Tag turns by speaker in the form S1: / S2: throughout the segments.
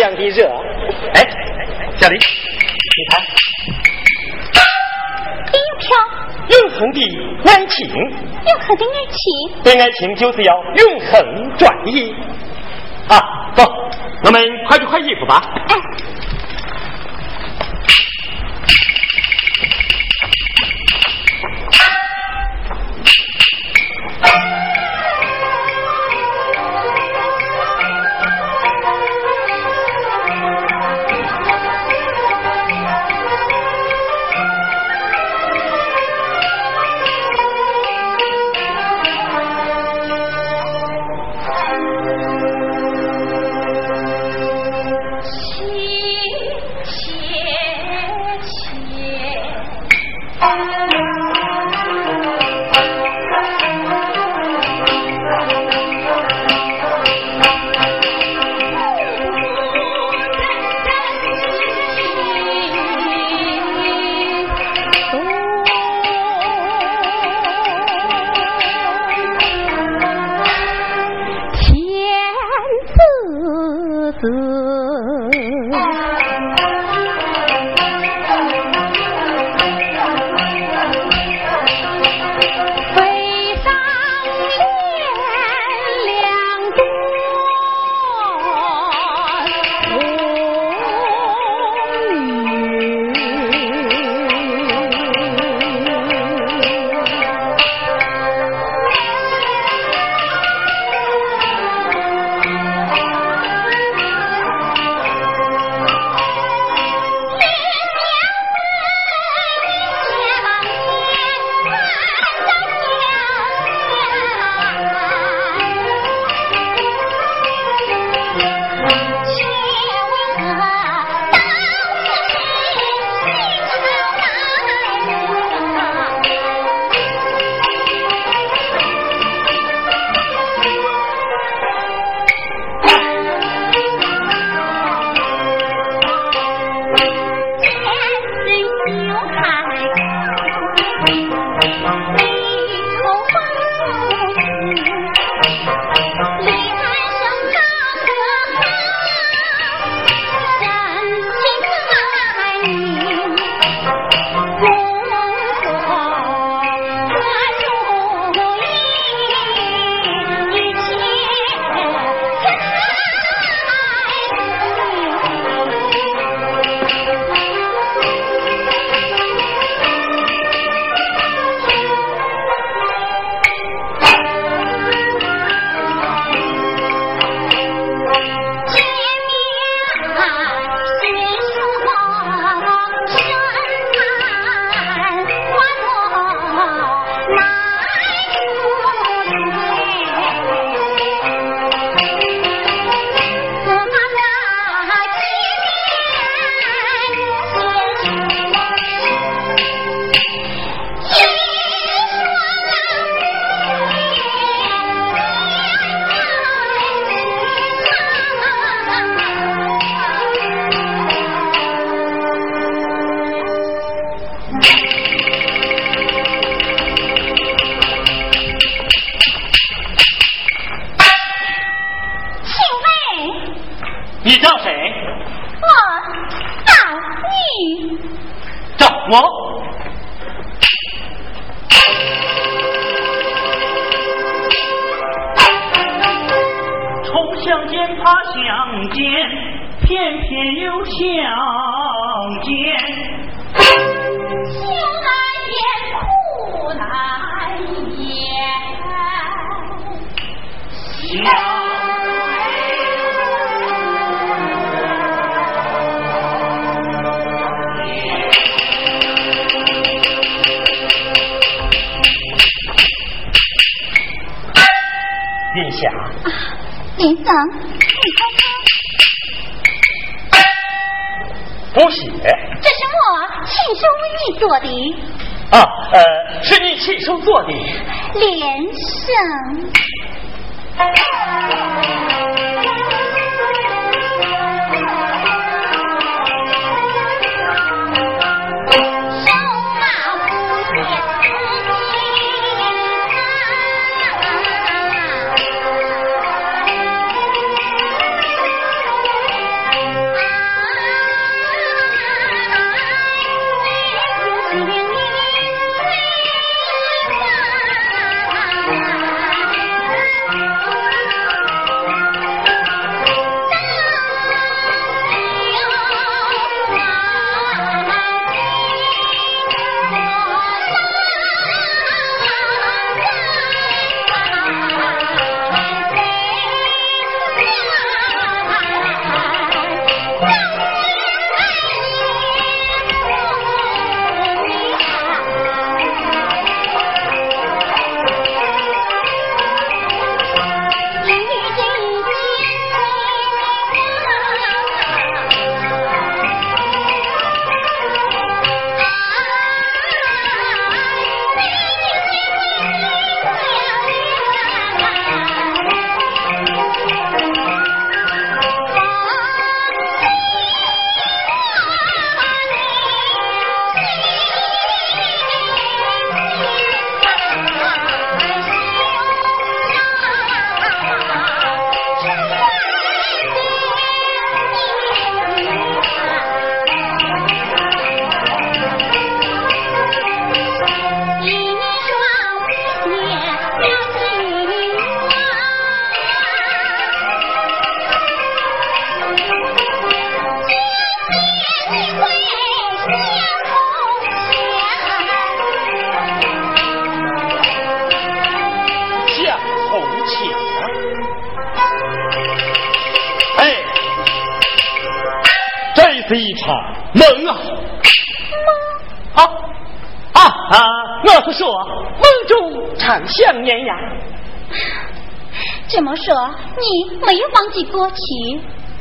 S1: 我就喜欢这样的热。哎，小林，你看，
S2: 有飘，
S1: 永恒的爱情，
S2: 永恒的爱情，
S1: 对爱情就是要永恒专一。啊，走，我们快去换衣服吧。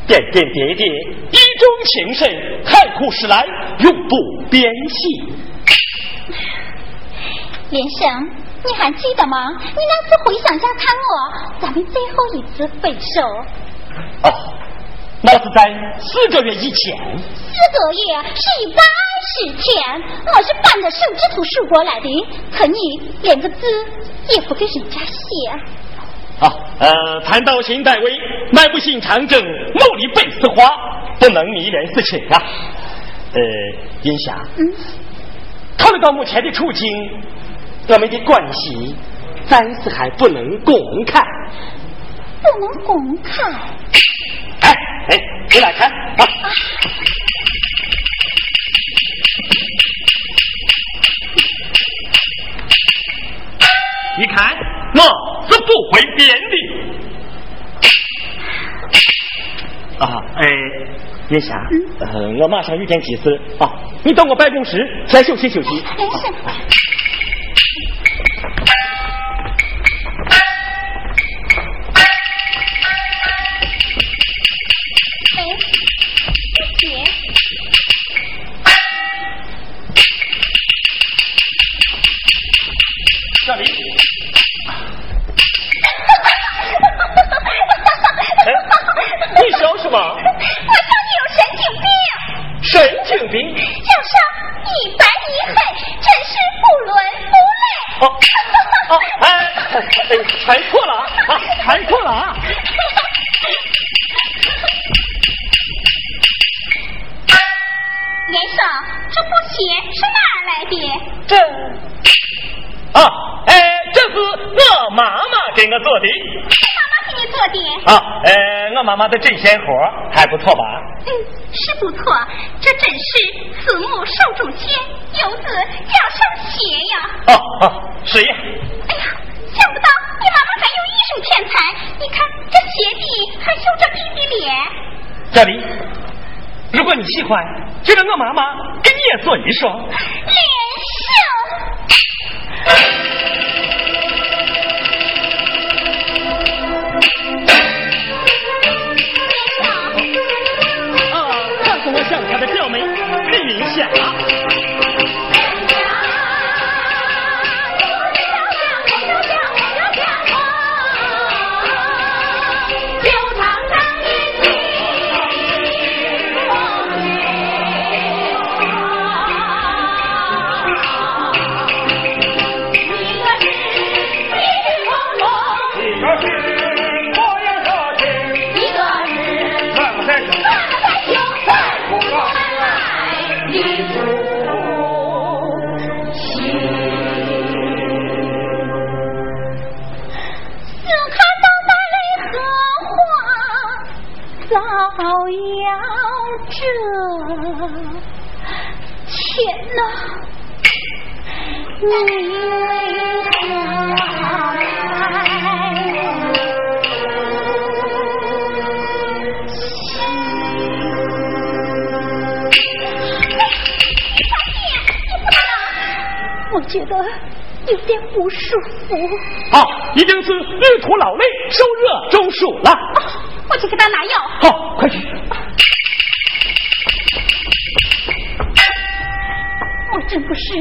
S2: 点点滴滴，一种情深，海枯石烂，永不变心。
S1: 连生，你还记得吗？你那次回乡家看我，咱们最后一次分手。
S2: 哦，那是在四个月以前。
S1: 四个月是一百十天，我是搬着手指头数过来的。可你连个字也不给人家写。
S2: 啊，呃，谈到秦代威，迈不信长征，努力背死话，不能迷恋事情啊。呃，云霞，
S1: 嗯，
S2: 考虑到目前的处境，我们的关系暂时还不能公开。
S1: 不能公开？
S2: 哎哎，你来看啊。你看，我是不会变的。啊，哎，叶霞，呃，我马上有点急事啊，你到我办公室先休息休息。
S1: 哎是。哎，
S2: 妈妈的针线活还不错吧？
S1: 嗯，是不错，这真是慈母手中线，游子脚上鞋呀！
S2: 哦哦，是呀。
S1: 哎呀，想不到你妈妈还有艺术天才，你看这鞋底还绣着屁屁脸。
S2: 小丽，如果你喜欢，就让我妈妈给你也做一双。
S1: 觉得有点不舒服。
S2: 好，一定是旅途劳累，受热中暑了。
S1: 啊我去给他拿药。
S2: 好，快去。
S1: 我真不是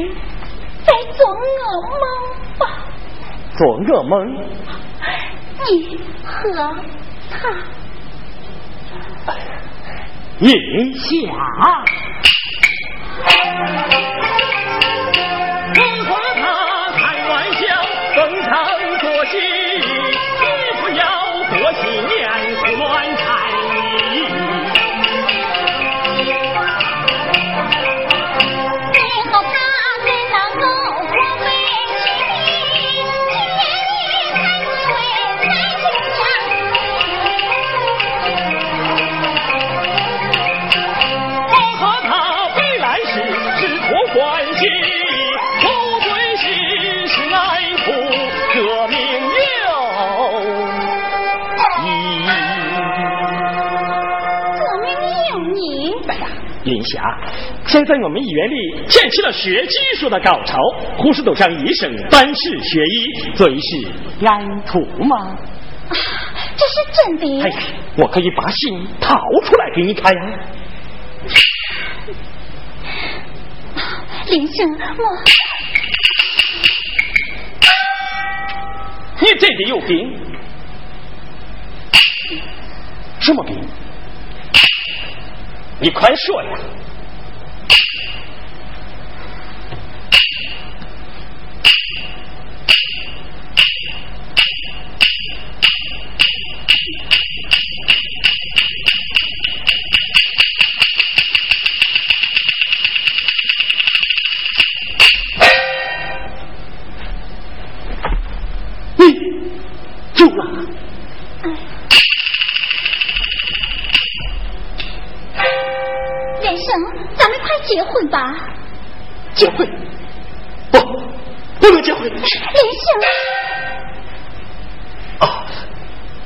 S1: 在做噩梦吧？
S2: 做噩梦。
S1: 你和他
S2: 云霞，眼下，现在我们医院里建起了学技术的高潮，护士都像医生，本是学医，最是安徒嘛。
S1: 这是真的。
S2: 哎呀，我可以把信掏出来给你看呀。
S1: 林生，我
S2: 你真的有病？什么病？你快说呀！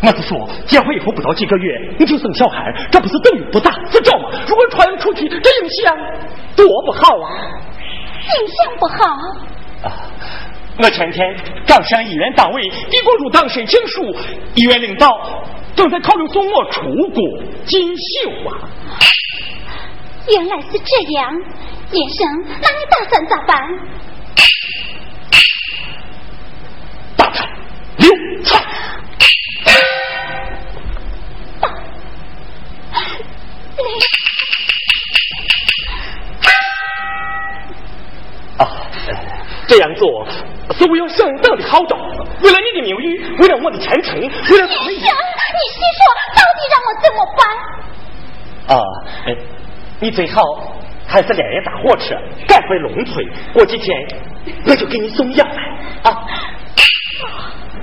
S2: 我是说，结婚以后不到几个月你就生小孩，这不是等于不打自招吗？如果传出去，这影响多不好啊！
S1: 影响不好。
S2: 啊，我前天刚向医院党委递过入党申请书，医院领导正在考虑送我出国进修啊。
S1: 原来是这样，医生，那你打算咋办？
S2: 大菜，刘菜。啊，这样做是为了省党的好招，为了你的名誉，为了我的前程，为了医生，
S1: 你细说，到底让我怎么
S2: 办？啊，哎。你最好还是连夜搭火车赶回龙村，过几天我就给你送药来啊！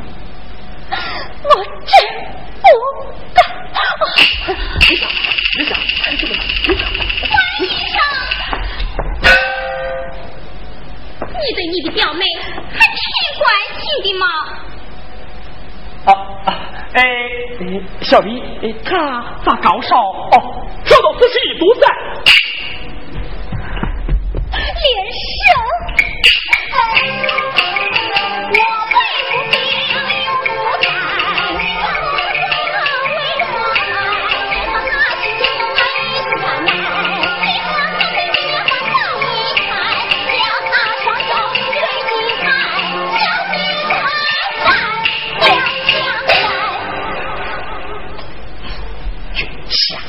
S1: 我真不敢！
S2: 你想，你想，你怎么？
S1: 关医生，你对你的表妹还挺关心的嘛？
S2: 啊啊！哎，小李，他咋高烧？哦，烧到四十一度三。
S1: 连胜。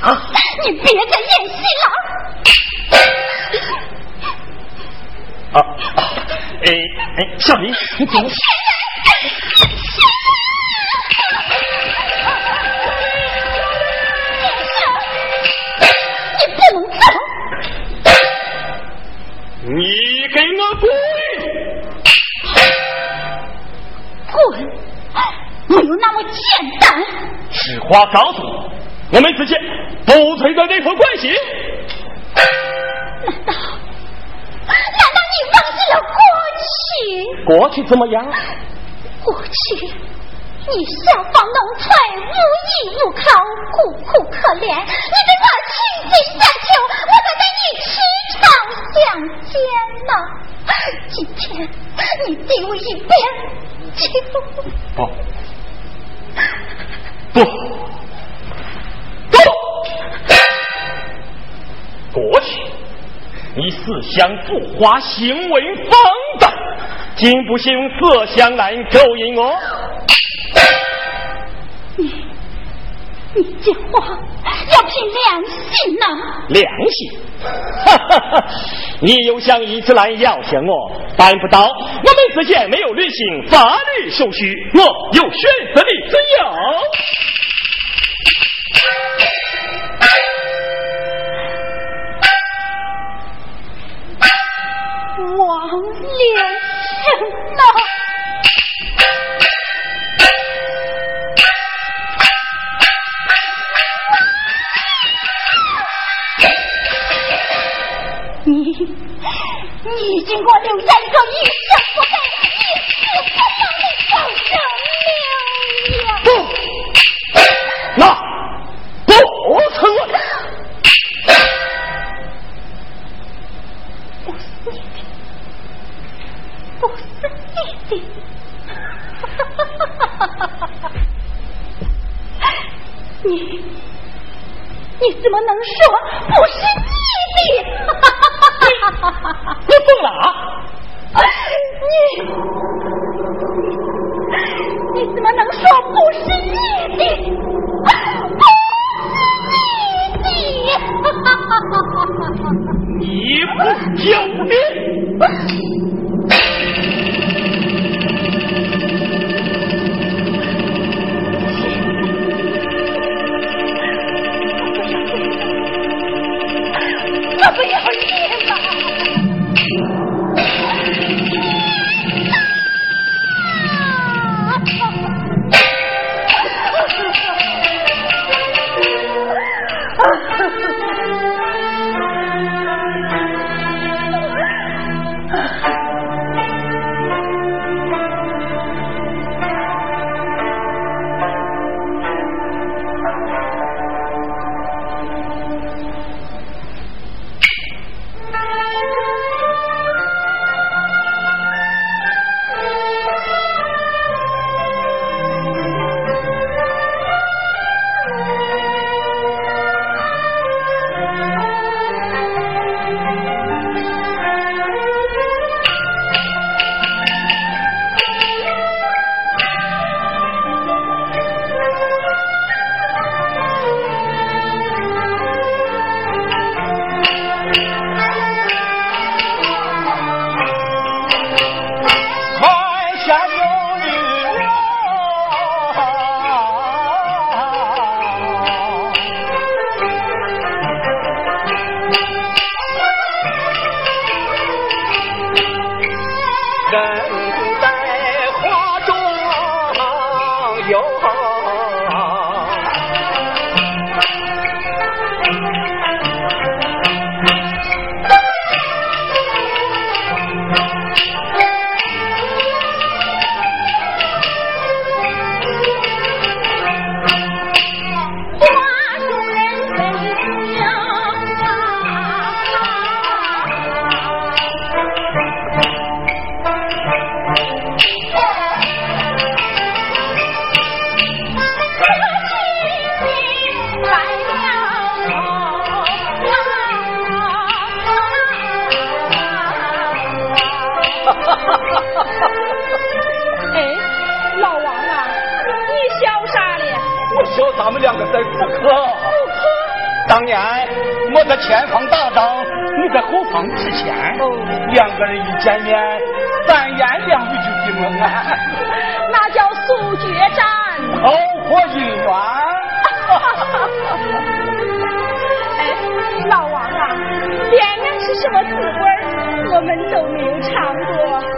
S1: 你别再演戏了！
S2: 啊啊！哎哎，小林，你怎么？
S1: 你不能走！
S2: 你给我滚！
S1: 滚！没有那么简单。
S2: 实话告诉你。我们之间不存在任何关系。
S1: 难道难道你忘记了过去？
S2: 过去怎么样？
S1: 过去你效仿农村，无依无靠，苦苦可怜。你对我倾尽相求，我才带你驰骋相见呢。今天你丢我一边，
S2: 就不不。过去，你思想腐化，行为放荡，今不信用色相来勾引我。
S1: 你，你这话要凭良心呐！
S2: 良心？哈哈哈！你又想以此来要挟我？办不到，我们之间没有履行法律手续，我有选择的自由。
S1: 你你经给我留下一个一生不配、一死不了的好生呀！
S2: 不，那
S3: 你你怎么能说不是你的？
S4: 你疯了啊！
S3: 你你怎么能说不是你的？不是你的！
S4: 你不要命！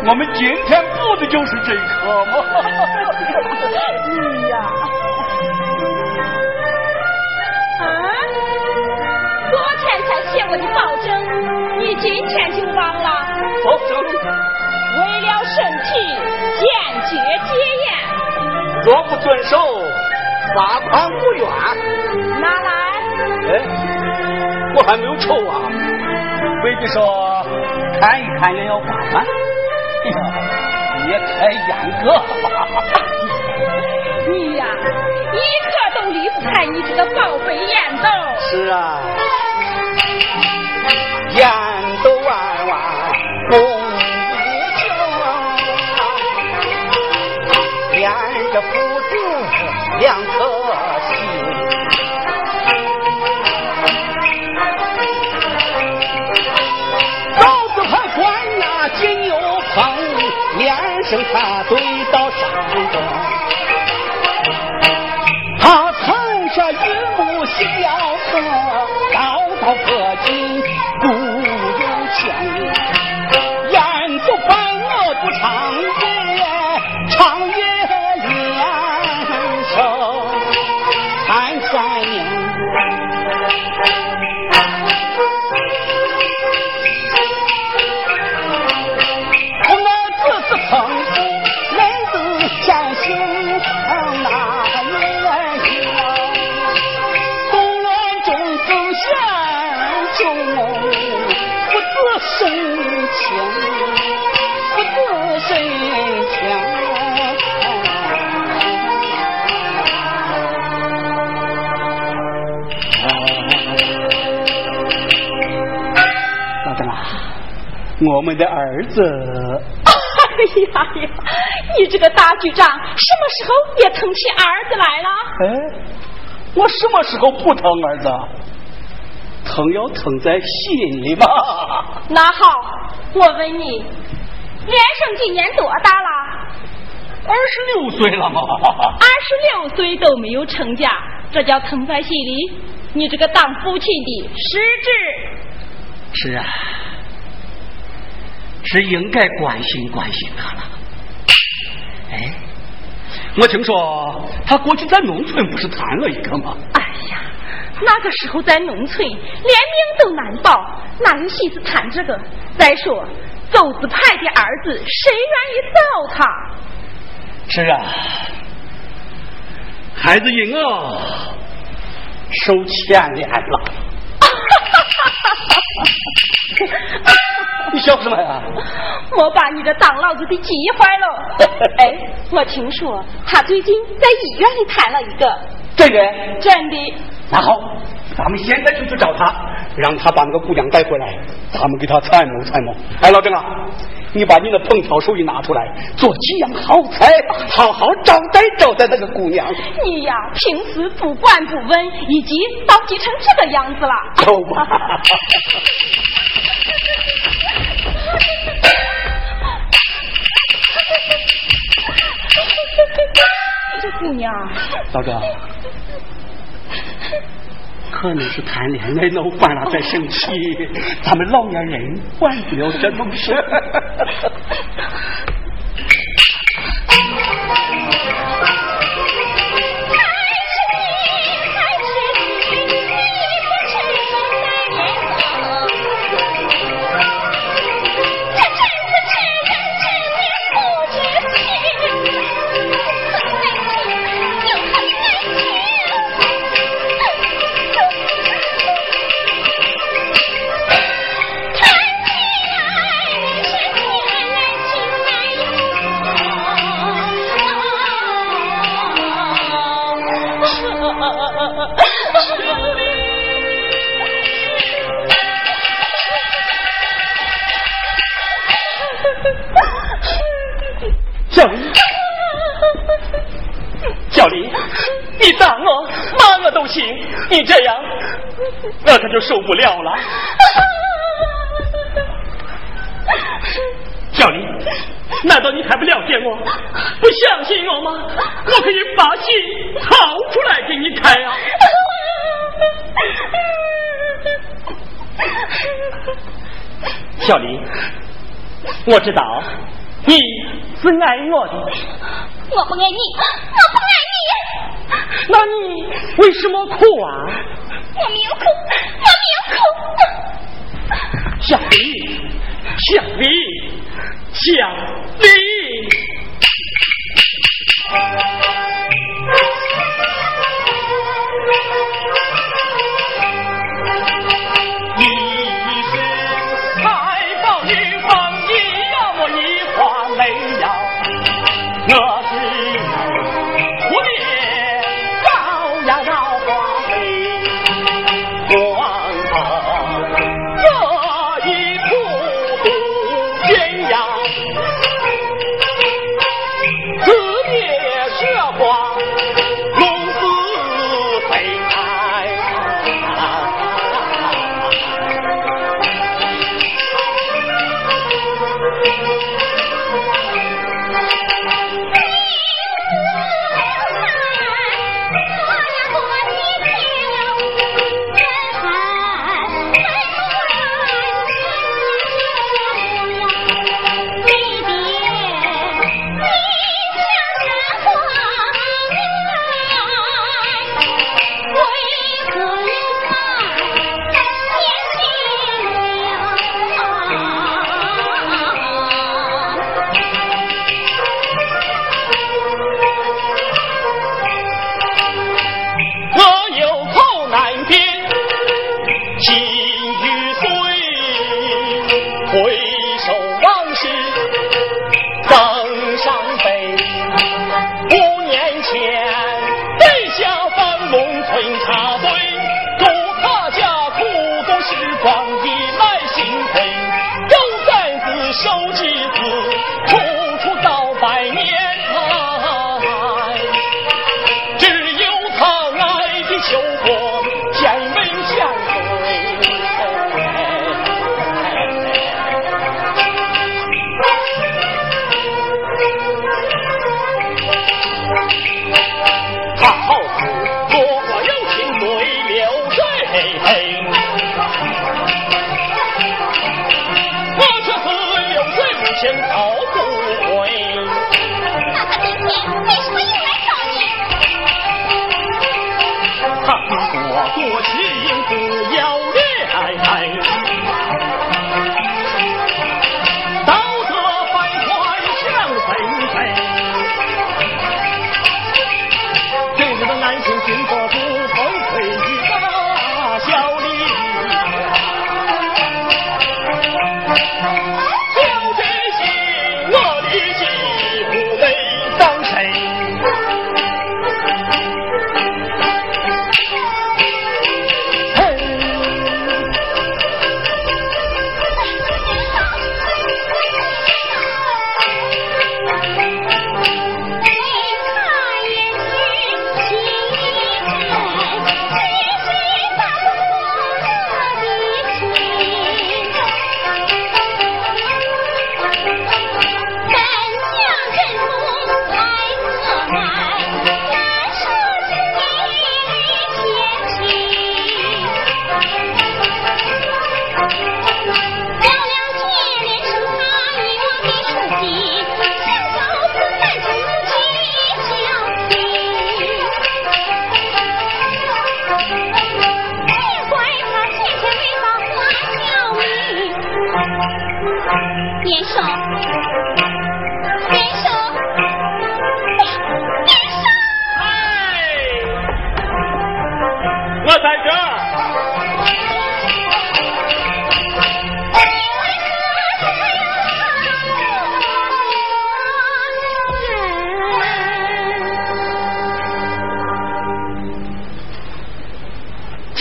S4: 我们今天补的就是这颗嘛
S3: 你呀。啊？昨天才写我的保证你今天就忘了？为了身体坚决戒烟
S4: 若不遵守罚款五元
S3: 拿来？
S4: 哎我还没有抽啊。为必说看一看也要罚款哎演哥
S3: 你呀一刻都离不开你这个宝贝演奏
S4: 是啊 Thank you. 我们的儿子。
S3: 哎呀呀，你这个大局长，什么时候也疼起儿子来了？
S4: 哎，我什么时候不疼儿子？疼要疼在心里嘛。
S3: 那好，我问你，连生今年多大了？
S4: 二十六岁了嘛。
S3: 二十六岁都没有成家，这叫疼在心里。你这个当父亲的失
S4: 职。是啊。是应该关心关心他了。哎，我听说他过去在农村不是谈了一个吗？
S3: 哎呀，那个时候在农村连命都难保，哪有心思谈这个？再说走子派的儿子，谁愿意找他？
S4: 是啊，孩子因我受牵连了。你笑什么呀？
S3: 我把你这当老子的急坏了。哎，我听说他最近在医院里谈了一个。
S4: 真的？
S3: 真的。
S4: 那好，咱们现在就去找他，让他把那个姑娘带回来，咱们给他参谋参谋。哎，老郑啊，你把你的烹调手艺拿出来，做几样好菜，好好招待招待那个姑娘。
S3: 你呀，平时不管不问，已经着急成这个样子了。
S4: 走吧。
S3: 这姑娘，
S4: 老郑，可能是谈恋爱闹翻了再生气，咱们老年人管不了这种事。
S2: 那他就受不了了。小林，难道你还不了解我，不相信我吗？我可以把心掏出来给你看啊！小林，我知道你是爱我的。
S1: 我不爱你，我不爱你。
S2: 那你为什么哭啊？
S1: 我没有哭，我没有
S2: 哭。小丽，小丽，小丽。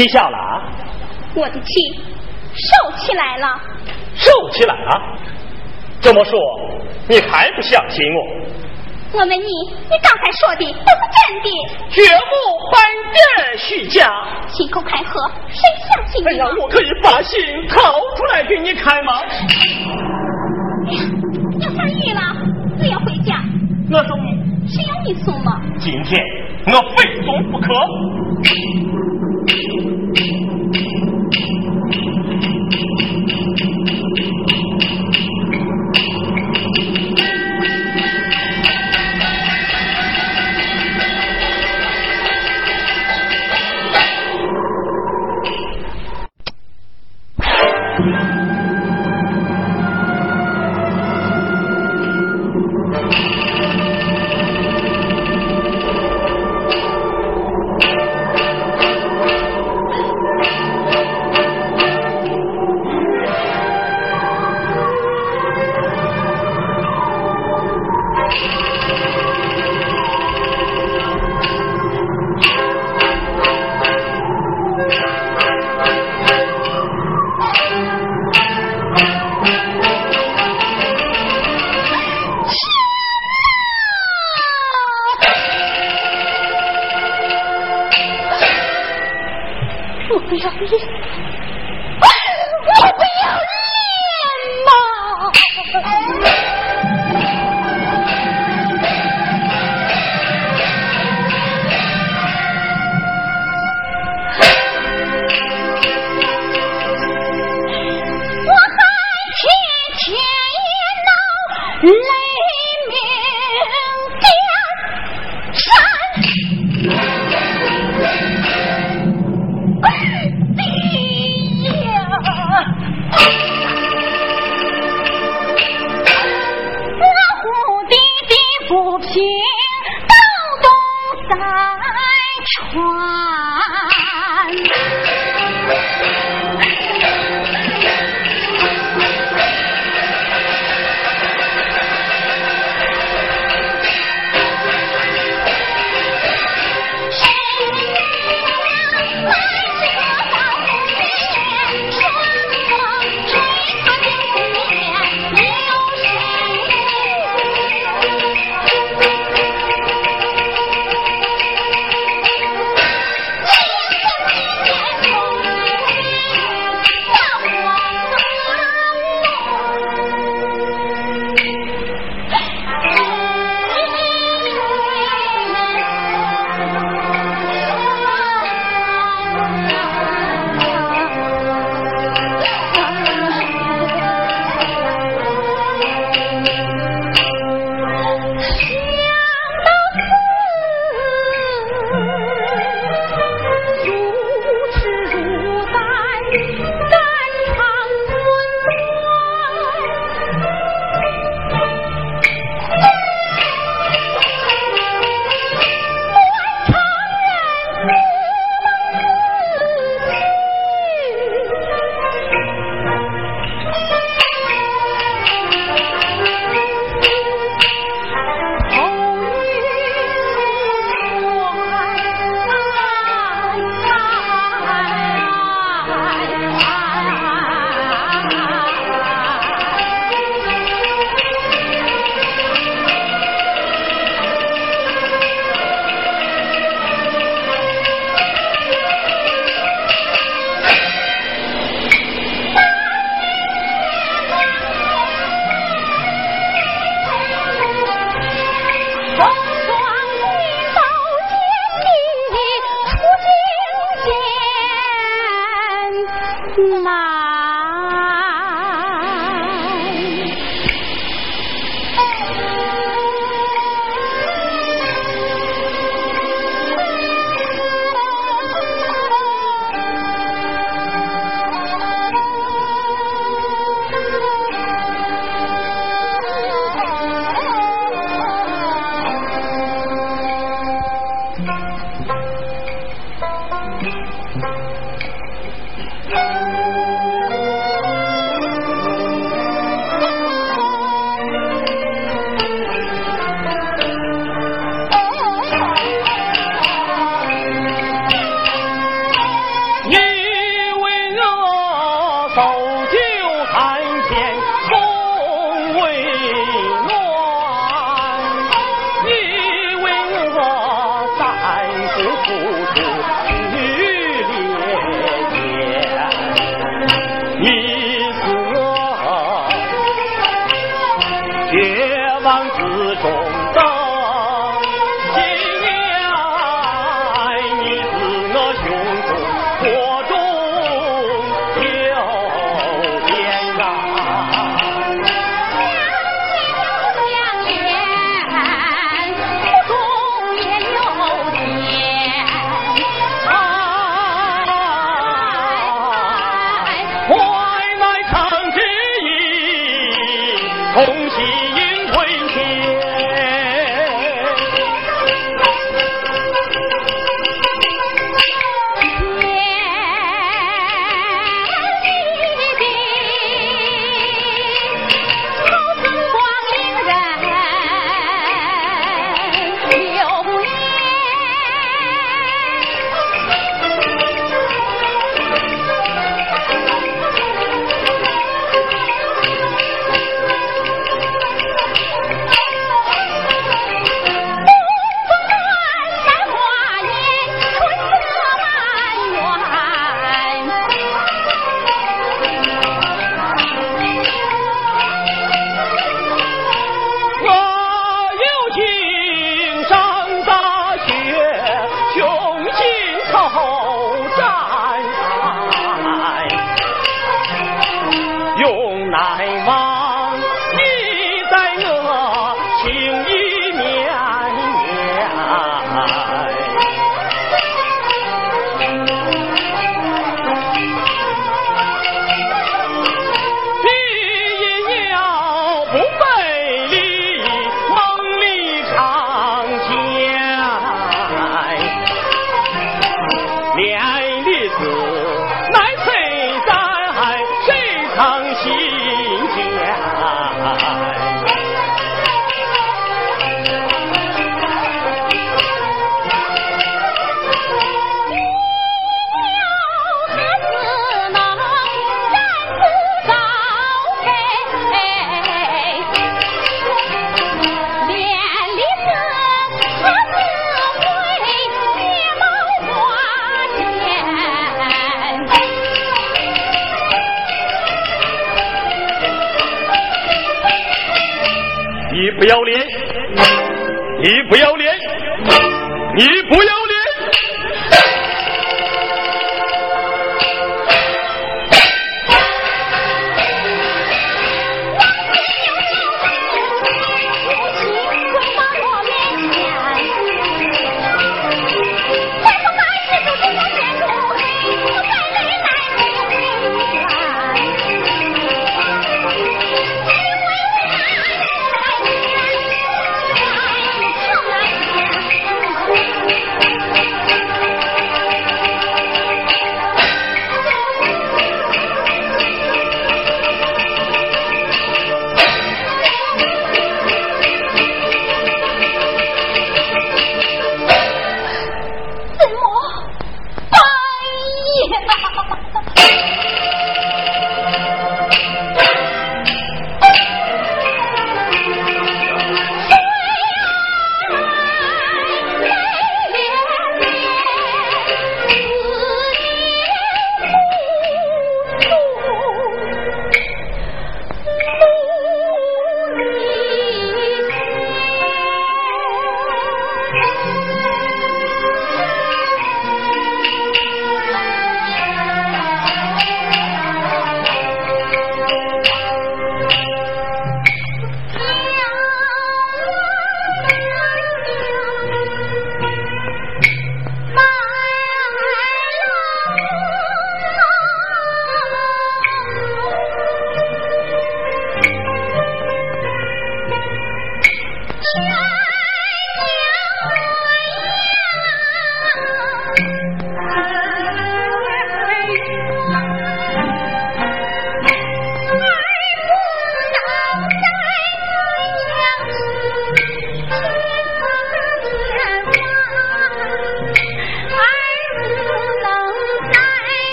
S1: 气笑了啊，
S2: 我的气收起来了。
S1: 收起来了。这么说，你还不相信我？
S2: 我问你，你刚才说的都是真的？
S1: 绝无半点虚假。
S2: 信口开河，谁相信
S1: 哎呀
S2: 你？，
S1: 我可以把信掏出来给你看吗？
S2: 要下雨了，我要回家，
S1: 我送你。
S2: 谁要你送吗？
S1: 今天我非送不可。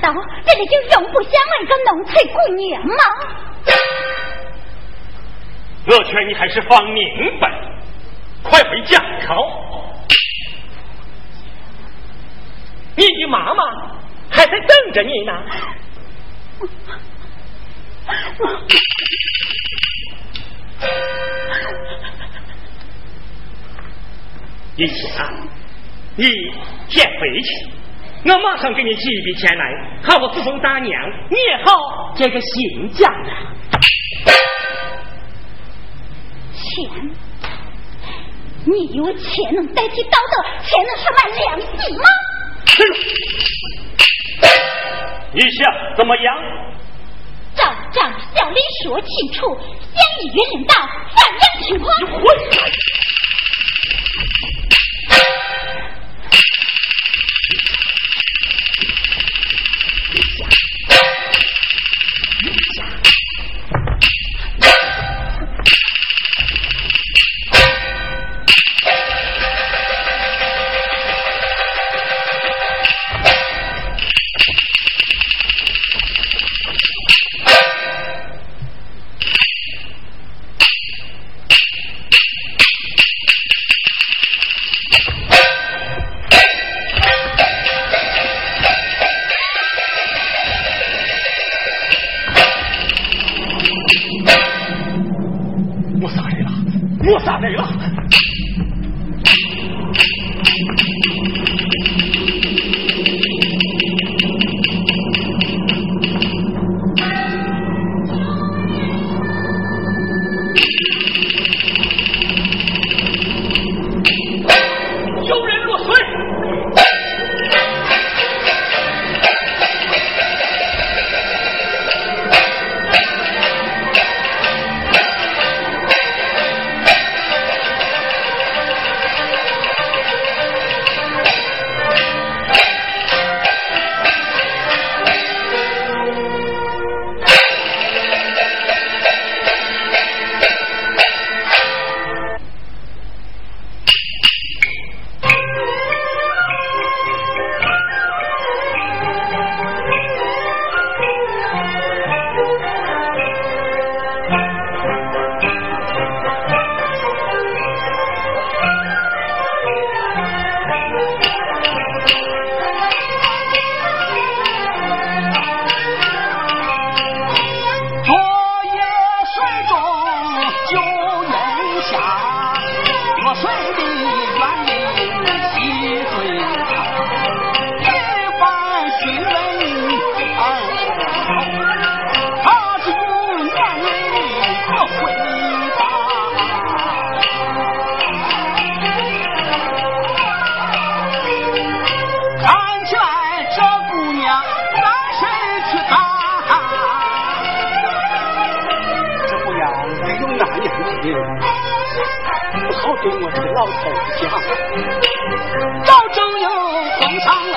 S1: 难道这里就容不下我一个农村姑娘吗？
S4: 我劝你还是放明白，快回家考。你的妈妈还在等着你呢。一霞，你先回去，我马上给你寄一笔钱来，好我侍奉大娘，你也好这个新家呀。
S1: 钱？你以为钱能代替道德？钱能收买良心吗？
S4: 你想怎么样？
S1: 照张小李说清楚，向议员领导反映情况。
S4: 你回来！
S3: 跟我的老头讲，赵正英逢上楼。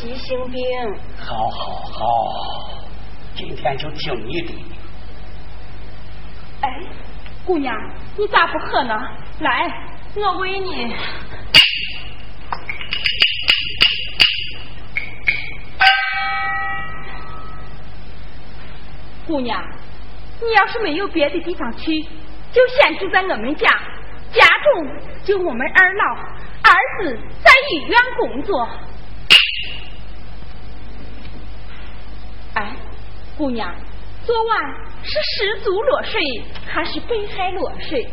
S3: 急性病。
S4: 好好好，今天就听你的。
S3: 哎，姑娘，你咋不喝呢？来，我喂你。姑娘，你要是没有别的地方去，就先住在我们家。家中就我们二老，儿子在医院工作。哎，姑娘，昨晚是失足落水还是被害落水？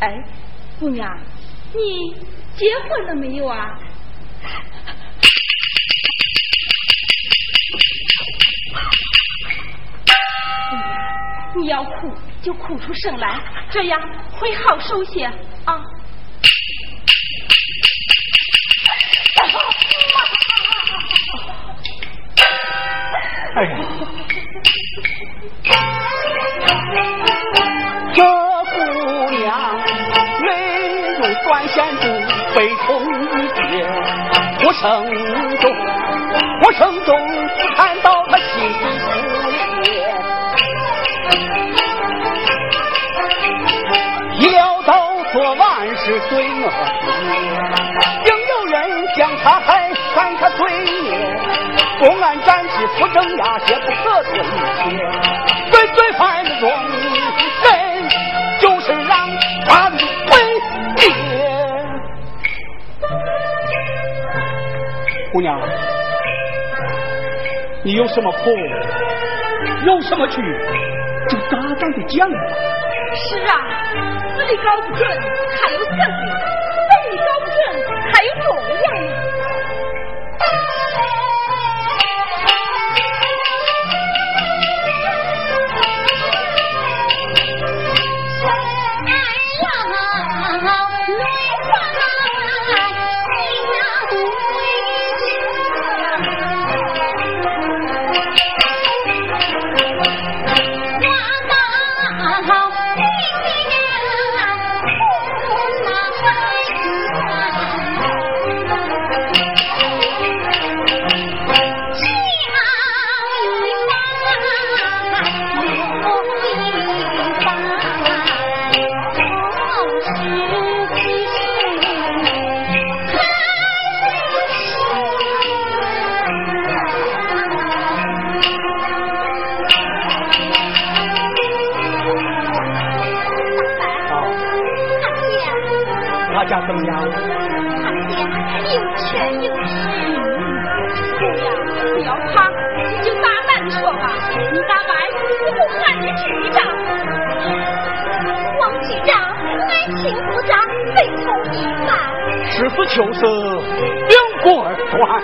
S3: 哎，姑娘，你结婚了没有啊？你要哭就哭出声来，这样会好受些啊。
S4: 哎呀，这姑娘泪如断线珠，悲痛欲绝，我声中，我声中看到他心碎。料到昨晚是罪恶之竟有人将他害，看他罪孽。公安战士不正押些不可推卸，对罪犯的容忍，就是让他的毁灭。姑娘，你有什么苦，有什么屈，就大胆的讲吧。
S3: 是啊。死里搞不准，还有生理；
S4: 就是两国断，啊，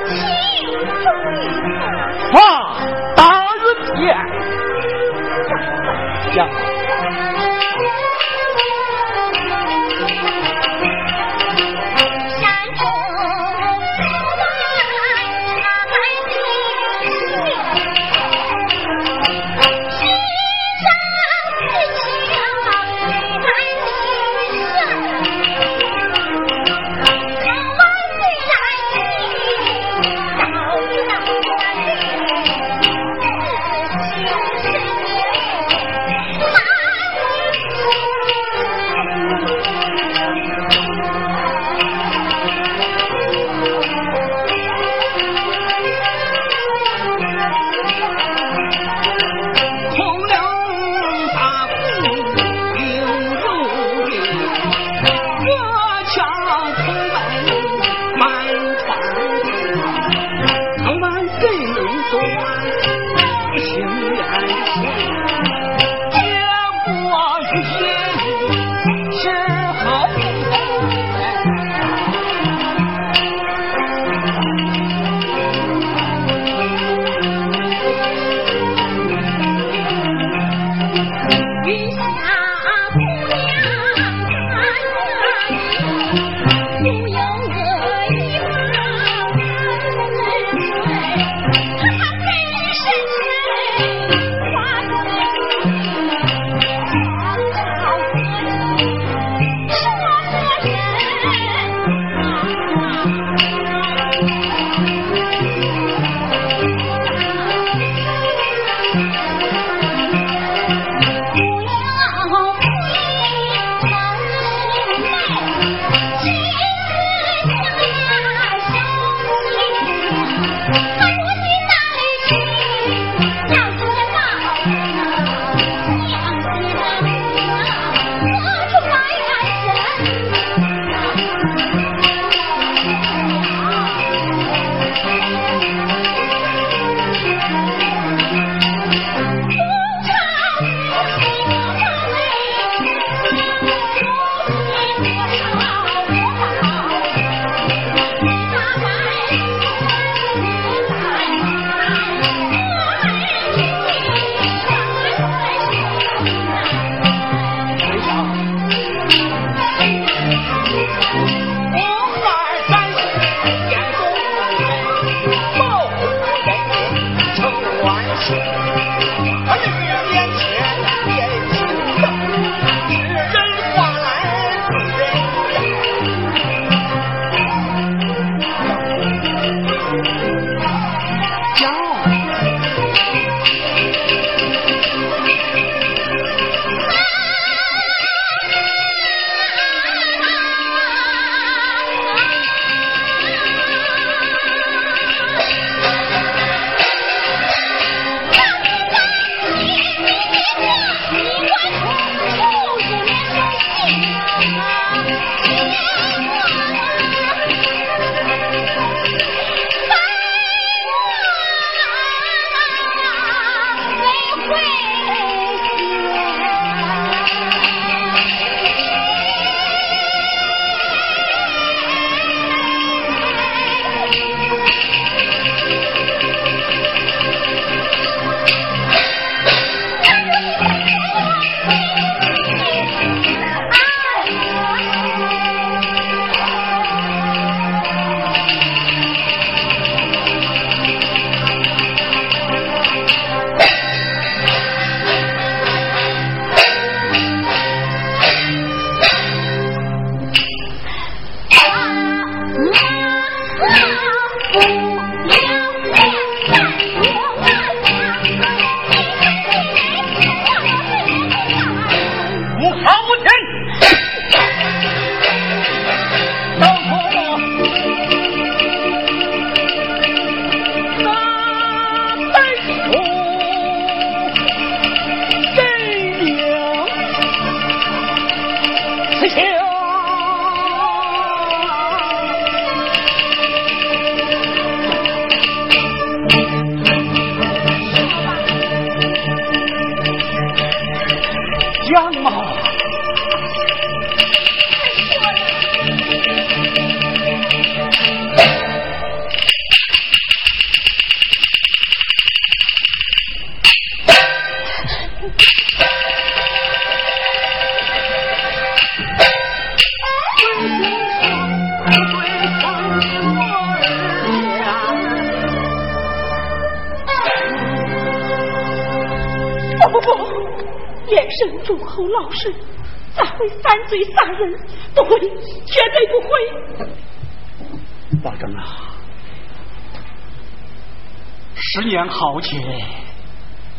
S4: 十年浩劫，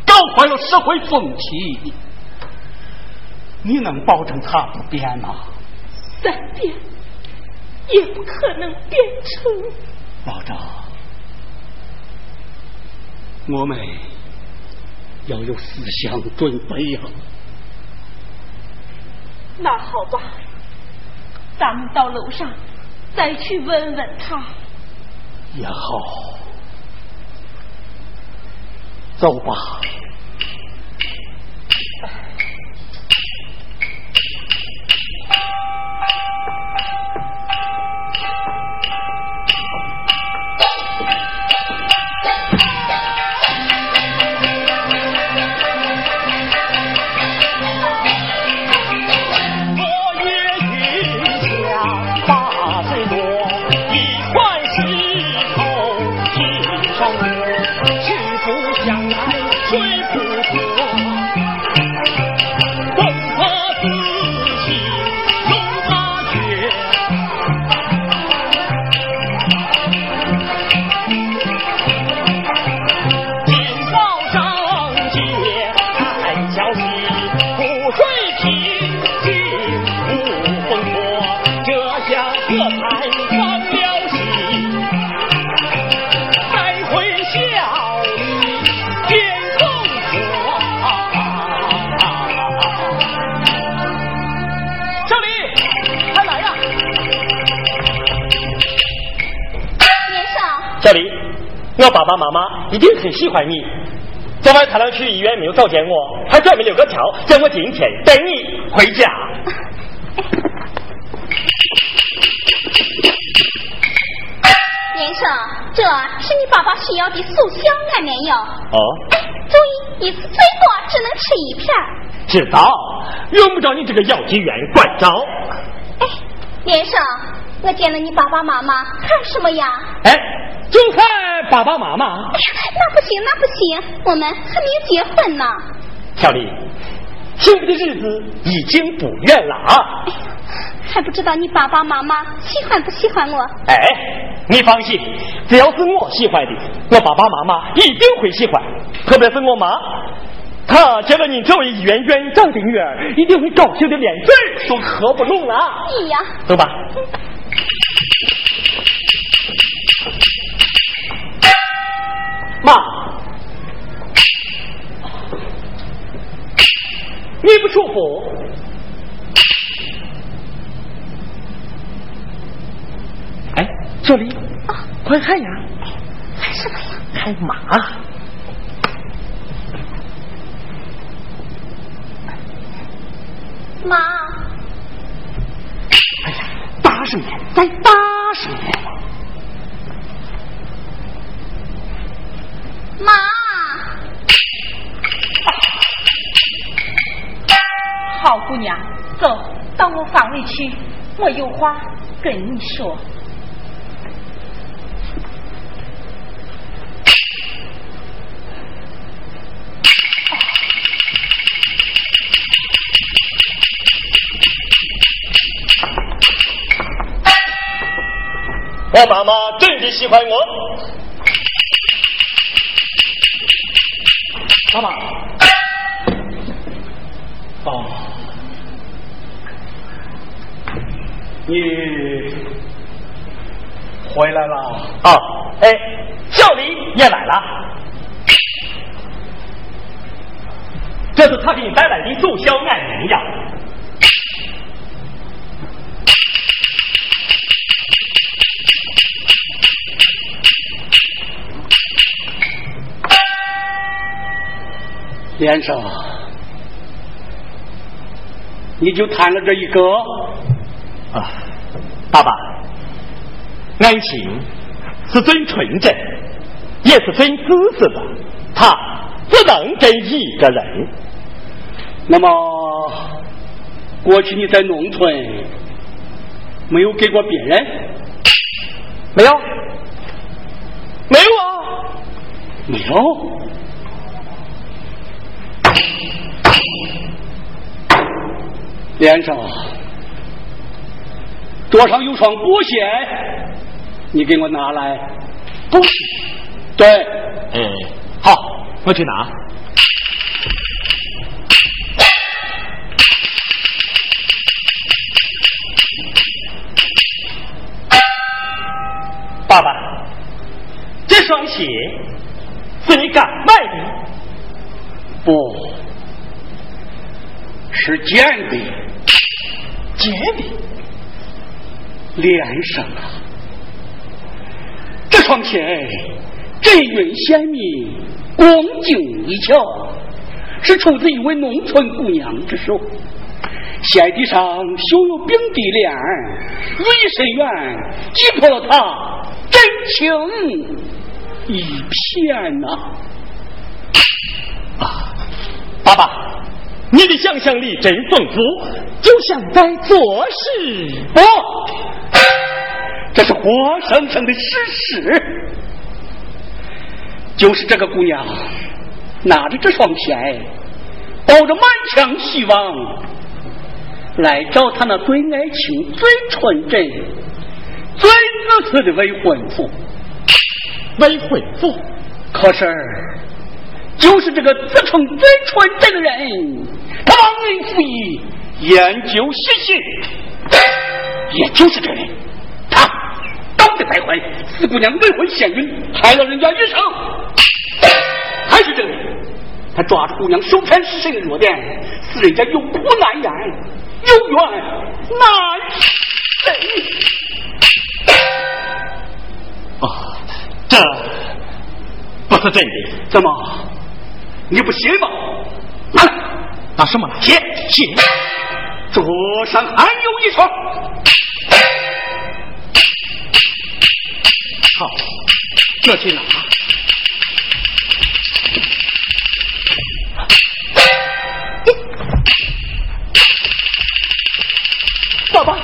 S4: 搞坏了社会风气，你能保证他不变吗？
S3: 三变也不可能变成。
S4: 老赵，我们要有思想准备呀。
S3: 那好吧，咱们到楼上再去问问他。
S4: 也好，走吧。
S2: 爸爸妈妈一定很喜欢你。昨晚他俩去医院没有找见我，还专门留个条叫我今天带你回家。
S1: 连生，这是你爸爸需要的速效安眠药。
S2: 哦。
S1: 注意，一次最多只能吃一片。
S2: 知道，用不着你这个药剂员管着。
S1: 哎，连生，我见了你爸爸妈妈，看什么呀？
S2: 哎。就看爸爸妈妈。
S1: 哎呀，那不行，那不行，我们还没有结婚呢。
S2: 小丽，幸福的日子已经不远了啊！
S1: 哎呀，还不知道你爸爸妈妈喜欢不喜欢我？
S2: 哎，你放心，只要是我喜欢的，我爸爸妈妈一定会喜欢。特别是我妈，她见了你这位议员院长的女儿，一定会高兴的连嘴都合不拢了。
S1: 你呀，
S2: 走吧。妈，你不舒服？哎，这里，啊快看呀！
S1: 看什么呀？
S2: 看马。
S1: 妈。
S4: 哎呀，大声点，再大声点。
S1: 妈，
S3: 好姑娘，走到我房里去，我有话跟你说。
S2: 我妈妈真的喜欢我。妈妈，哦，
S4: 你回来了
S2: 啊？哎，小李也来了，这是他给你带来的速效安眠药。
S4: 先生，你就谈了这一个
S2: 啊，爸爸，爱情是最纯真，也是最自私的，他只能跟一个人。
S4: 那么，过去你在农村没有给过别人？
S2: 没有，没有啊，
S4: 没有。脸上桌上有双布鞋，你给我拿来。
S2: 布鞋？
S4: 对。
S2: 嗯，好，我去拿。爸爸，这双鞋是你敢卖的？
S4: 不，是捡的。
S2: 捡的？
S4: 脸上啊，这双鞋真韵鲜明，光景一瞧，是出自一位农村姑娘之手。鞋底上绣有冰滴莲，意深远，击破了他真情一片呐！
S2: 啊，爸爸，你的想象力真丰富，就像在做事。
S4: 不，这是活生生的事实。就是这个姑娘拿着这双鞋，抱着满腔希望。来找他那最爱情、最纯真、最自私的未婚夫。
S2: 未婚夫，
S4: 可是就是这个自称最纯真的人，他忘恩负义、研究细心，也就是这人，他当的再坏，四姑娘未婚先孕，害了人家一生。还是这个人，他抓住姑娘手残失神的弱点，使人家有苦难言。有缘难
S2: 分。啊，这不是真的？
S4: 怎么？你不信吗？拿来，
S2: 拿什么来？
S4: 鞋，
S2: 鞋。
S4: 桌上还有一双。
S2: 好，这去拿。爸，爸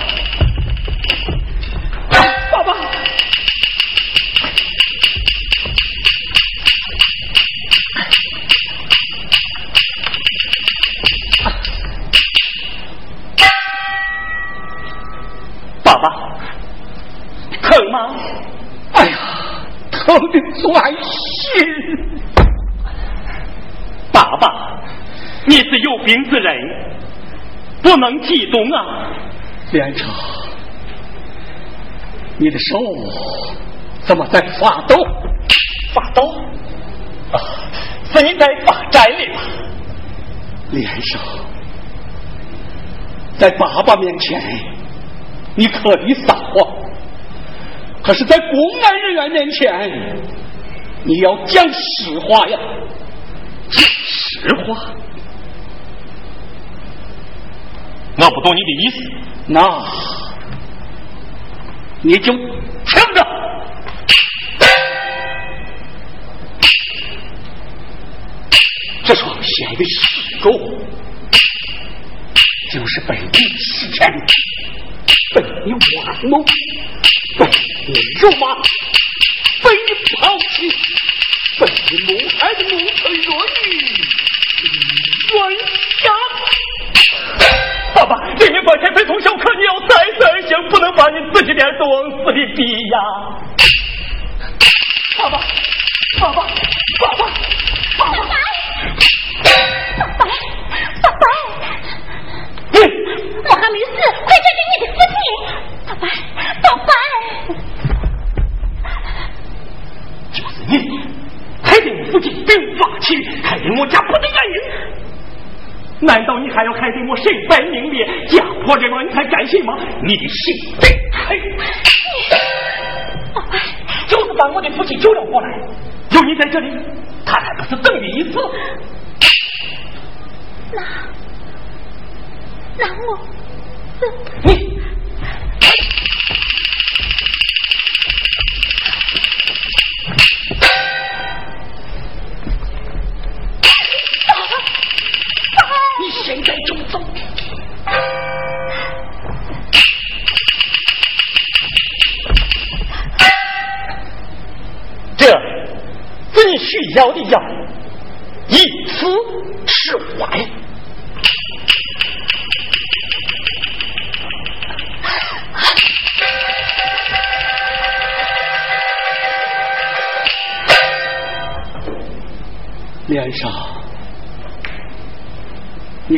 S2: 疼
S4: 的钻心！
S2: 爸爸，你是有病之人，不能激动啊！
S4: 连长，你的手怎么在发抖？
S2: 发抖？啊，是你在发债哩吧？
S4: 连长，在爸爸面前，你可以撒谎；可是，在公安人员面前，你要讲实话呀！
S2: 讲实话？我不懂你的意思。
S4: 那，你就听着。这双鞋的始终，就是被你欺骗，被你玩弄，被你辱骂，被你抛弃，被你谋害的农村弱女冤
S2: 家。爸爸，给你把钱赔从小，可你要再三想，不能把你自己的儿子往死里逼呀！爸爸，爸爸，爸爸，爸爸，爸
S1: 爸，爸爸，
S2: 你
S1: 我还没死，快交给你的父亲！爸爸，爸爸，
S2: 就是你，害得我父亲被发起，害得我家不得安宁。难道你还要害得我身败名裂、家破人亡，你才甘心吗？你的心真黑！
S1: 爸爸，
S2: 就是把我的父亲救了过来，有你在这里，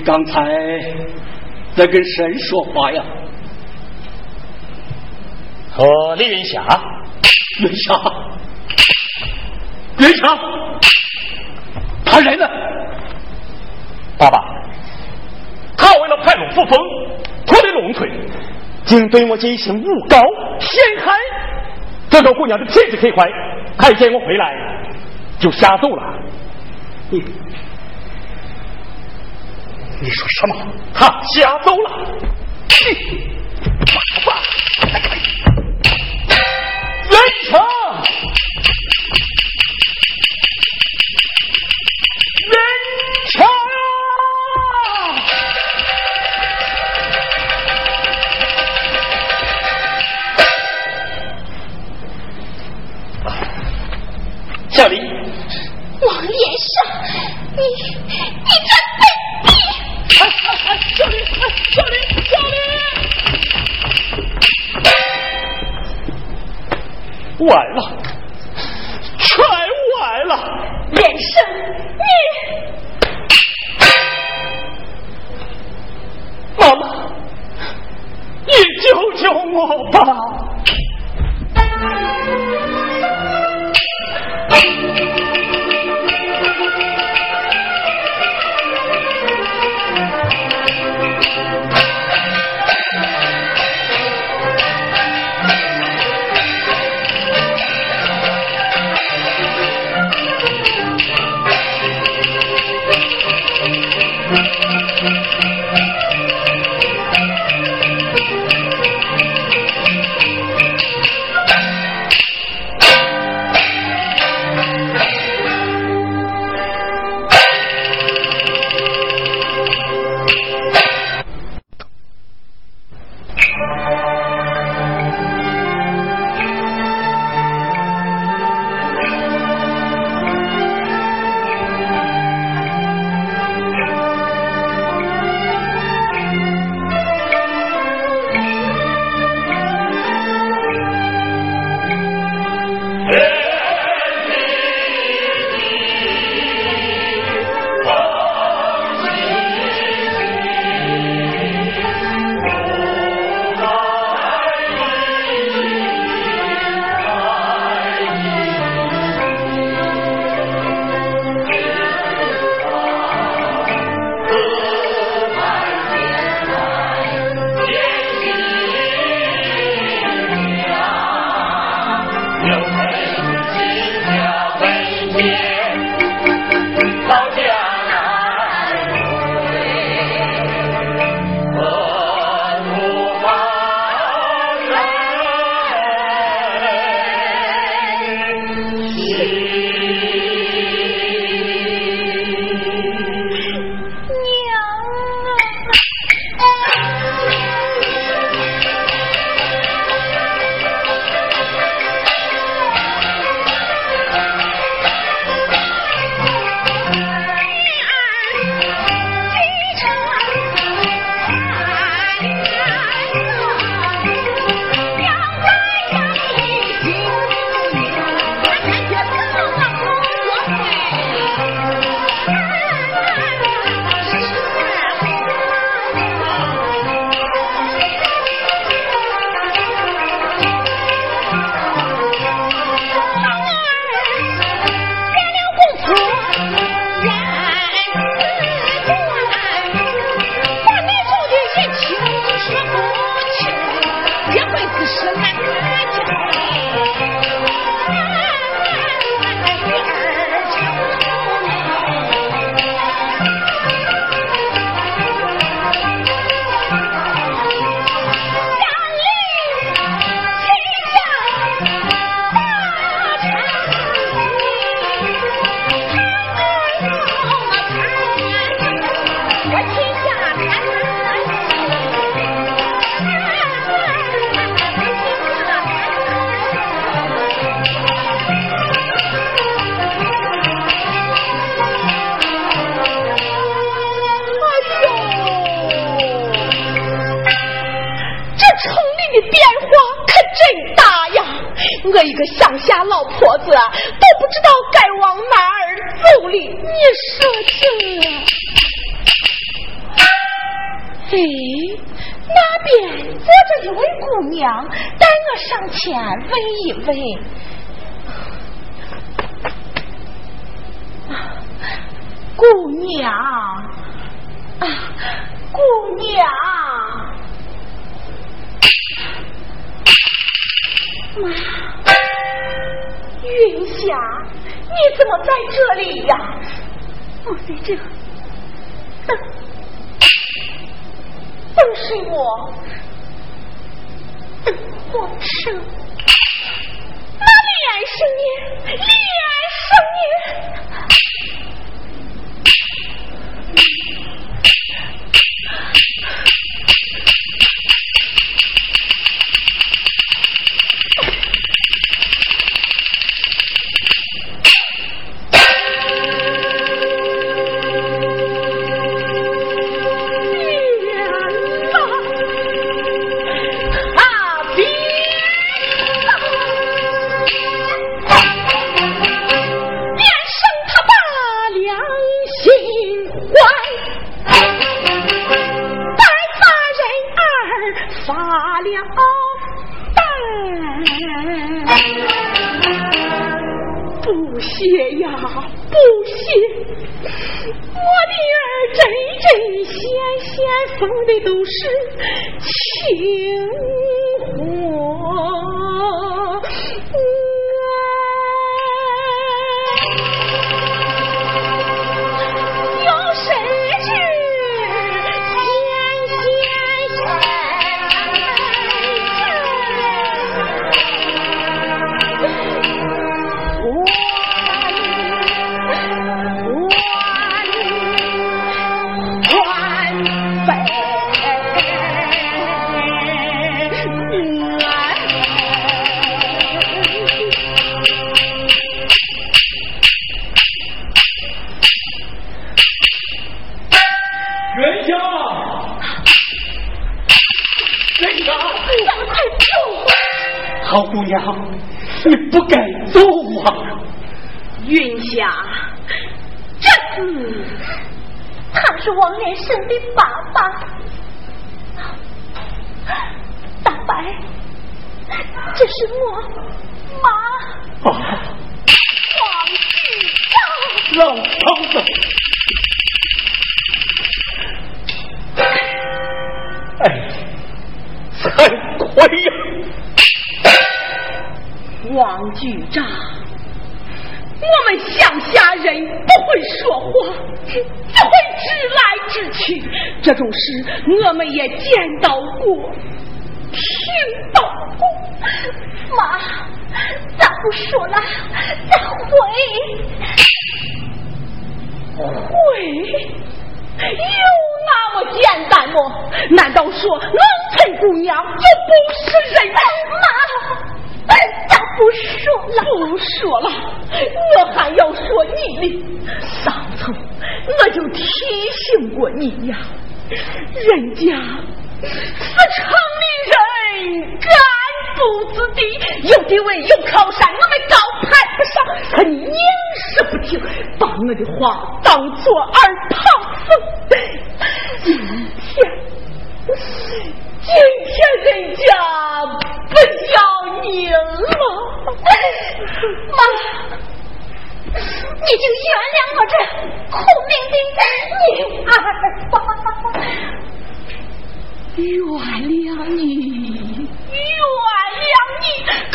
S4: 刚才在跟谁说话呀？
S2: 和李云霞。
S4: 云霞，云霞，他人呢？
S2: 爸爸，他为了派龙扶风，脱离龙腿，竟对我进行诬告陷害。这个姑娘的天资可快，看见我回来就吓走了。
S4: 你，你说什么？
S2: 他吓走了。爸爸，人强，人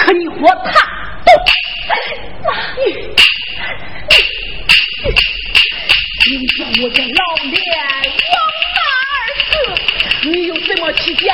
S3: 可你和他都？你你你！今
S1: 我这
S3: 老脸往哪儿？你有什么
S4: 体面？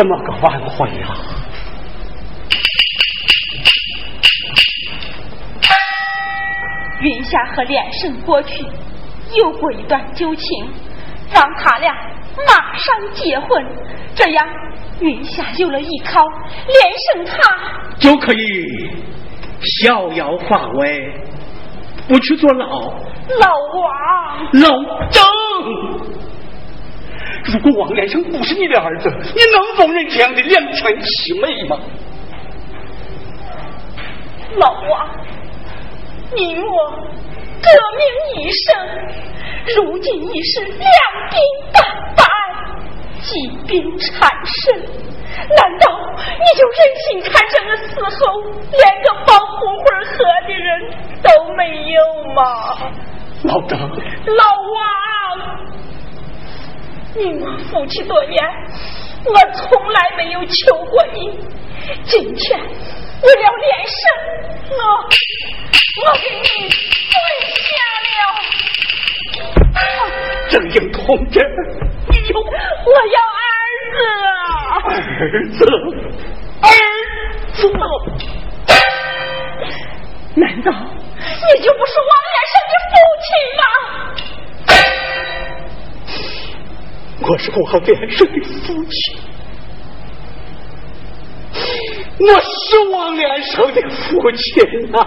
S4: 怎么个挽回啊？
S3: 云霞和连胜过去有过一段旧情，让他俩马上结婚，这样云霞有了依靠，连胜他
S4: 就可以逍遥法外，不去坐牢。
S3: 老王，
S4: 老张，如果王连生不是你的儿子，你能否认这样的两全其美吗？
S3: 老王，你我革命一生，如今已是两鬓斑白，疾病缠身，难道你就忍心看这个死后连个帮红会喝的人都没有吗？
S4: 老张，
S3: 老王，你我夫妻多年，我从来没有求过你。今天为了连胜，我我给你跪下
S4: 了。正英同志，你有
S3: 我要儿
S4: 子，儿子，儿子，
S3: 难道？你就不是王连生的父亲
S4: 吗？我是王连生的父亲，我是王连生的父亲呐！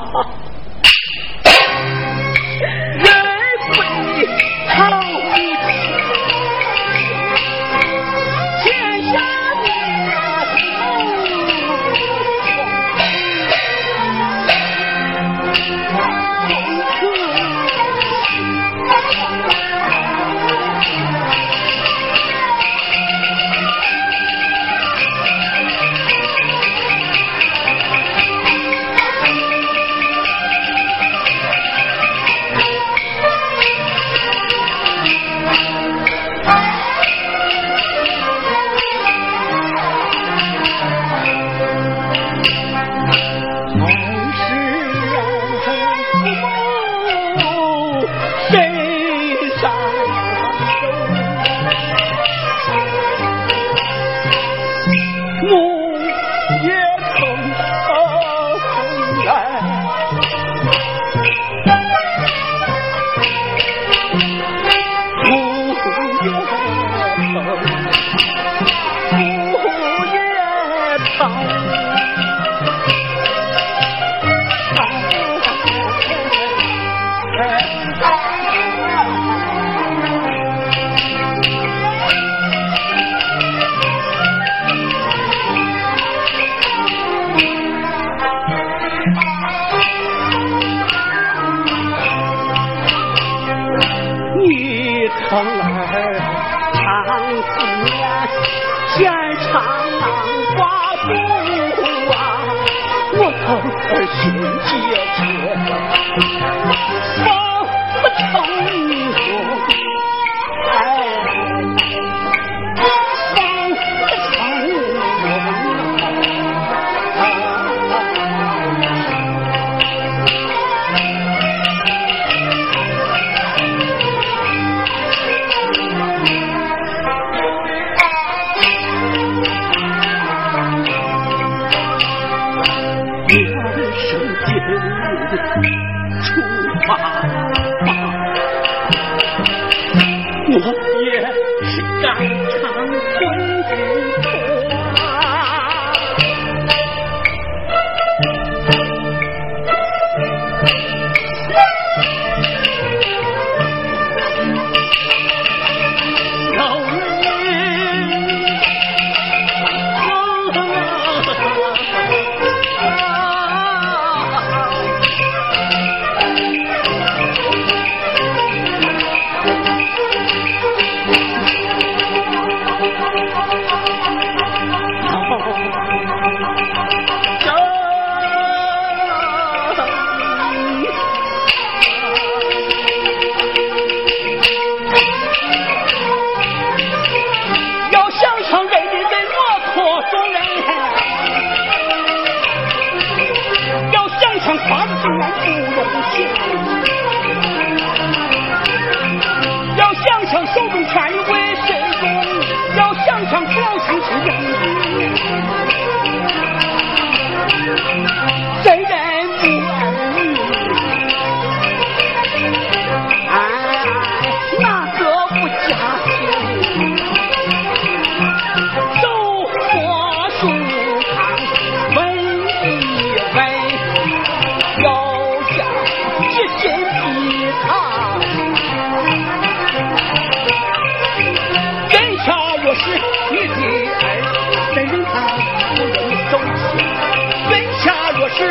S4: 人非好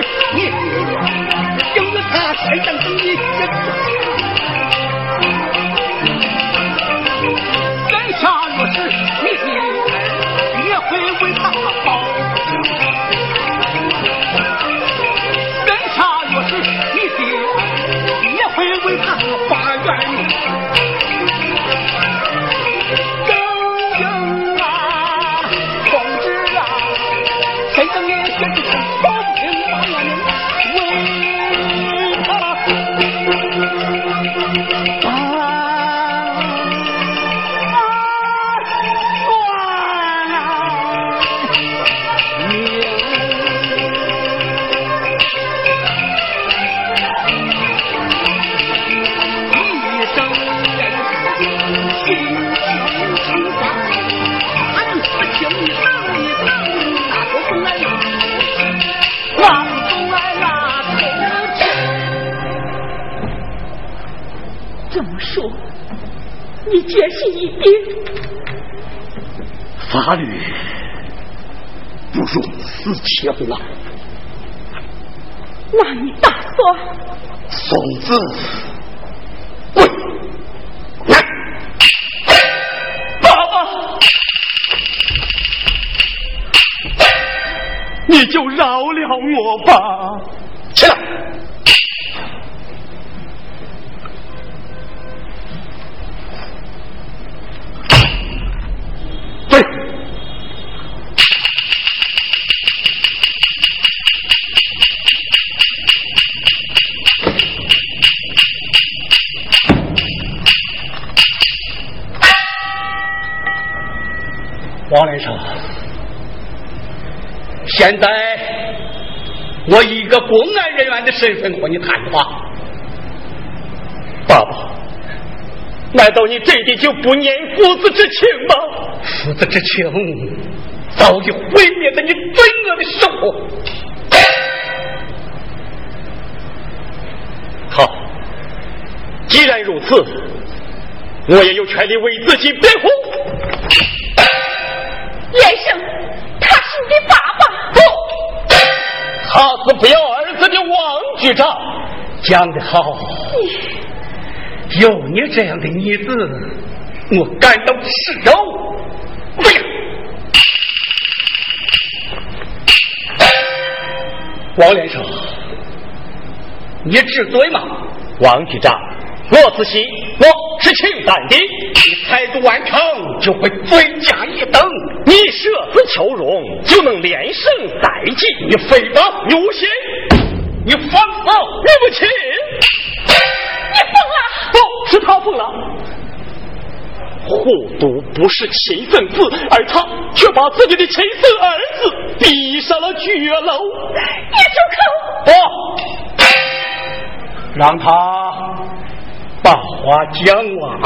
S4: 法此情啊！
S3: 那你打算？
S4: 送子滚！
S2: 爸爸，你就饶了我吧！
S4: 现在我以一个公安人员的身份和你谈话。
S2: 爸爸，难道你真的就不念父子之情吗？
S4: 父子之情早已毁灭在你罪恶的手。
S2: 好，既然如此，我也有权利为自己辩护。
S3: 连生，他是你的爸爸。
S2: 他是不要儿子的王局长。
S4: 讲得好。有你这样的女子，我感到耻辱。王连生，你知罪吗？
S2: 王局长，我自信我是清淡的。
S4: 你才读完成就会罪加一等，
S2: 你舍死求荣就能连胜带级。
S4: 你非法，
S2: 你诬陷，
S4: 你放肆，
S2: 对不起。
S3: 你疯了！
S2: 不是他疯了，护犊不是亲生子，而他却把自己的亲生儿子逼上了绝楼。
S3: 你住口！
S4: 不，让他把话讲完。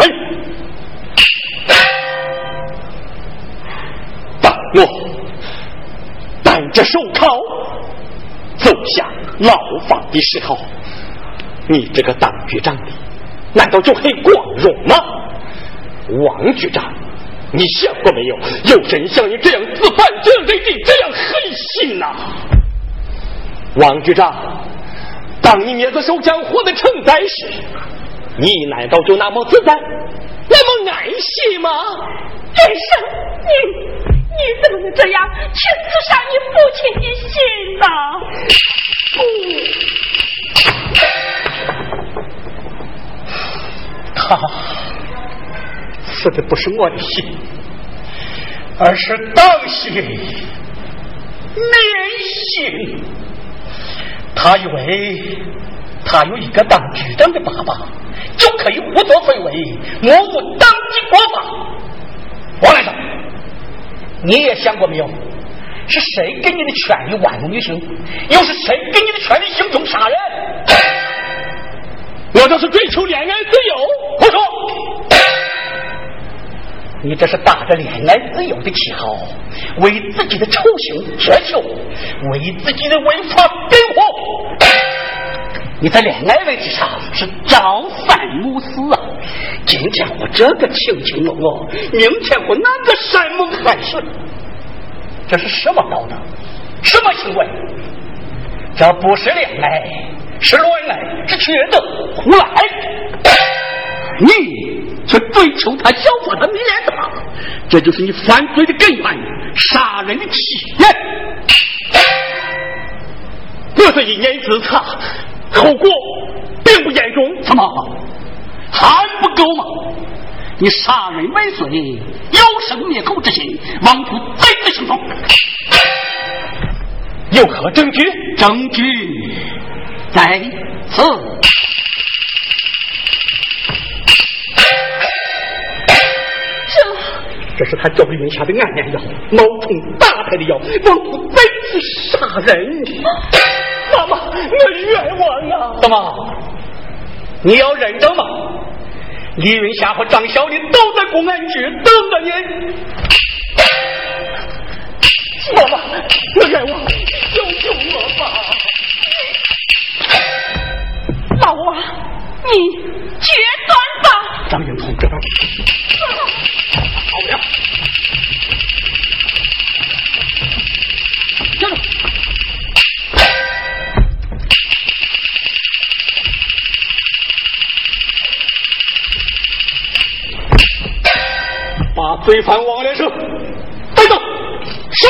S2: 当我戴着手铐走下牢房的时候。你这个当局长的，难道就很光荣吗？王局长，你想过没有？有人像你这样自犯这样的人这样狠心呐？王局长，当你捏着手枪活得成灾时，你难道就那么自在，那么安心吗？
S3: 人生，你你怎么能这样去刺杀你父亲的心呢？
S4: 他刺的不是我的心，而是党心、民心。他以为他有一个当局长的爸爸，就可以胡作非为，漠不党纪国法。王来生，你也想过没有？是谁给你的权利玩弄女性？又是谁给你的权利行凶杀人？
S2: 我这是追求恋爱自由。
S4: 胡说！你这是打着恋爱自由的旗号，为自己的丑行遮羞，为自己的违法辩护。你在恋爱问题上是朝三暮四啊！今天我这个卿卿我我，明天我那个山盟海誓，这是什么道德？什么行为？这不是恋爱，是乱来，是缺德，胡来！你却追求他，效仿他，迷恋他，这就是你犯罪的根源，杀人的起源。
S2: 我是一念之差，后果并不严重。
S4: 怎么还不够吗？你杀人未遂，有生灭口之心，妄图再次行动，
S2: 有何证据？
S4: 证据在此。这是他教育云下的安眠药，冒充大太的药，妄图再次杀人。
S2: 妈妈，我冤枉啊！
S4: 怎么？你要认证吗？李云霞和张小林都在公安局等着你。
S2: 妈妈，我冤枉，救救我吧！
S3: 老王，你决断吧！
S4: 张英从这边。好了，罪犯王连生，带走。是。